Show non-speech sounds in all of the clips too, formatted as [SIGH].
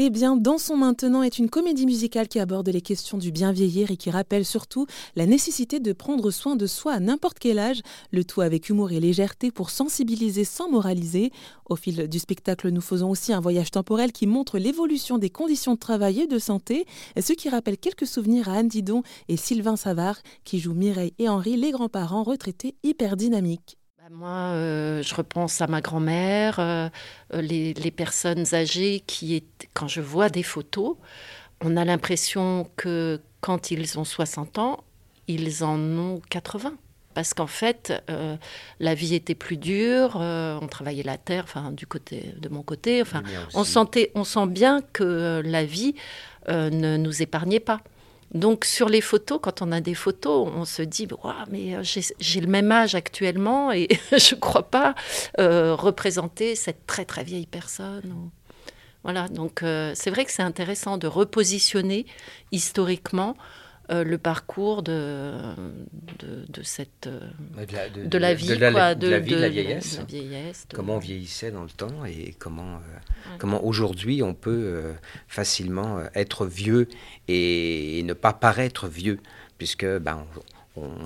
Eh bien, Dans son maintenant est une comédie musicale qui aborde les questions du bien vieillir et qui rappelle surtout la nécessité de prendre soin de soi à n'importe quel âge, le tout avec humour et légèreté pour sensibiliser sans moraliser. Au fil du spectacle, nous faisons aussi un voyage temporel qui montre l'évolution des conditions de travail et de santé, ce qui rappelle quelques souvenirs à Anne Didon et Sylvain Savard qui jouent Mireille et Henri, les grands-parents retraités hyper dynamiques. Bah, moi, euh, je repense à ma grand-mère, euh, euh, les, personnes âgées qui, quand je vois des photos, on a l'impression que quand ils ont 60 ans, ils en ont 80 parce qu'en fait, la vie était plus dure, on travaillait la terre, enfin du côté de mon côté, enfin, on sentait, on sent bien que la vie ne nous épargnait pas. Donc sur les photos, quand on a des photos, on se dit mais euh, j'ai le même âge actuellement et [LAUGHS] je ne crois pas euh, représenter cette très très vieille personne. Voilà, donc euh, c'est vrai que c'est intéressant de repositionner historiquement euh, le parcours de, de, cette, euh, de, la, vie, de la, vieillesse, comment on vieillissait dans le temps et comment, euh, comment aujourd'hui on peut facilement être vieux et, ne pas paraître vieux, puisque ben, on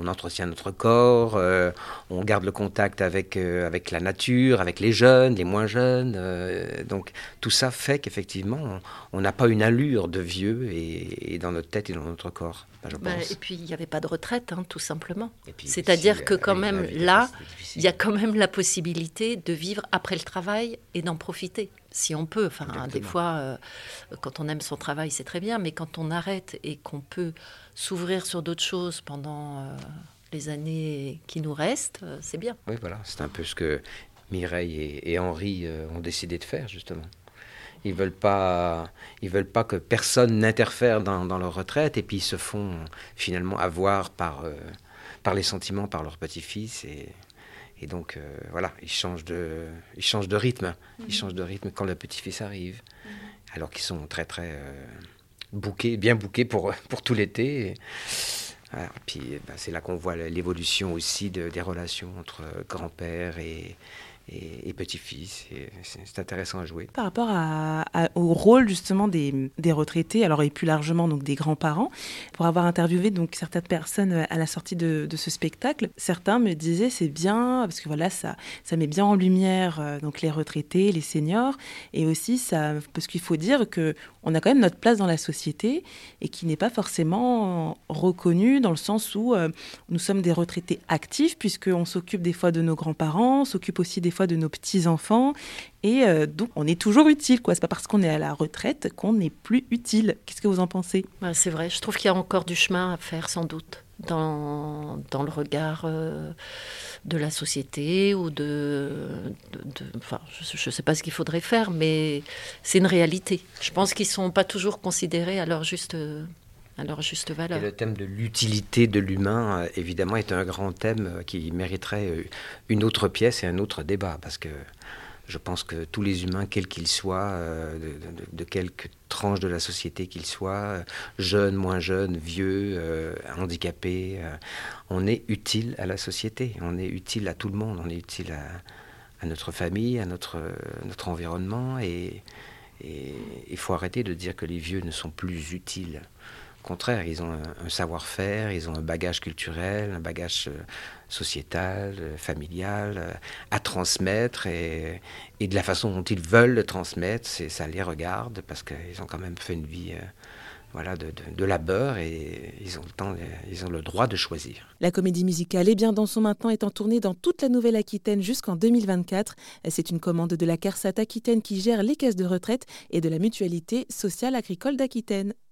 entretient notre corps, euh, on garde le contact avec, euh, avec la nature, avec les jeunes, les moins jeunes. Euh, donc tout ça fait qu'effectivement, on n'a pas une allure de vieux et, dans notre tête et dans notre corps. je bah, pense. et puis il n'y avait pas de retraite, hein, tout simplement. C'est-à-dire que quand même là, il y a quand même la possibilité de vivre après le travail et d'en profiter si on peut. Enfin, des fois, euh, quand on aime son travail, c'est très bien, mais quand on arrête et qu'on peut s'ouvrir sur d'autres choses pendant euh, les années qui nous restent, euh, c'est bien. Oui, voilà, c'est un peu ce que Mireille et, Henri ont décidé de faire, justement. Ils veulent pas, ils veulent pas que personne n'interfère dans, leur retraite, et puis ils se font finalement avoir par, par les sentiments, par leur petit-fils, et et donc, euh, voilà, ils changent de, ils changent de rythme. Ils changent de rythme quand le petit-fils arrive. Mhm. Alors qu'ils sont très, très euh, bien bouqués pour, pour tout l'été. Et, puis, bah, c'est là qu'on voit l'évolution aussi de, des relations entre grand-père et, et, petit-fils. C'est intéressant à jouer. Par rapport au rôle justement des, retraités, alors et plus largement donc des grands-parents, pour avoir interviewé donc certaines personnes à la sortie de, ce spectacle, certains me disaient c'est bien parce que voilà ça ça met bien en lumière euh, donc les retraités, les seniors et aussi parce qu'il faut dire que on a quand même notre place dans la société et qui n'est pas forcément reconnue dans le sens où euh, nous sommes des retraités actifs puisqu'on s'occupe des fois de nos grands-parents, on s'occupe aussi des fois de nos petits-enfants et euh, donc on est toujours utile. quoi. C'est pas parce qu'on est à la retraite qu'on n'est plus utile. Qu'est-ce que vous en pensez? Bah, C'est vrai, je trouve qu'il y a encore du chemin à faire sans doute dans, dans le regard euh, de la société ou de... enfin, je ne sais pas ce qu'il faudrait faire, mais c'est une réalité. Je pense qu'ils ne sont pas toujours considérés à leur juste... À leur juste valeur. Et le thème de l'utilité de l'humain, euh, évidemment, est un grand thème euh, qui mériterait une autre pièce et un autre débat, parce que je pense que tous les humains, quels qu'ils soient, euh, de, de, quelque tranche de la société qu'ils soient, euh, jeunes, moins jeunes, vieux, euh, handicapés, on est utile à la société, on est utile à tout le monde, on est utile à, notre famille, à notre, notre environnement, et il faut arrêter de dire que les vieux ne sont plus utiles. Au contraire, ils ont un, savoir-faire, ils ont un bagage culturel, un bagage euh, sociétal, euh, familial euh, à transmettre et, de la façon dont ils veulent le transmettre, ça les regarde parce qu'ils ont quand même fait une vie voilà, de, labeur et ils ont, le temps, ils ont le droit de choisir. La comédie musicale est bien dans son maintenant en tournée dans toute la Nouvelle-Aquitaine jusqu'en 2024. C'est une commande de la CARSAT Aquitaine qui gère les caisses de retraite et de la mutualité sociale agricole d'Aquitaine.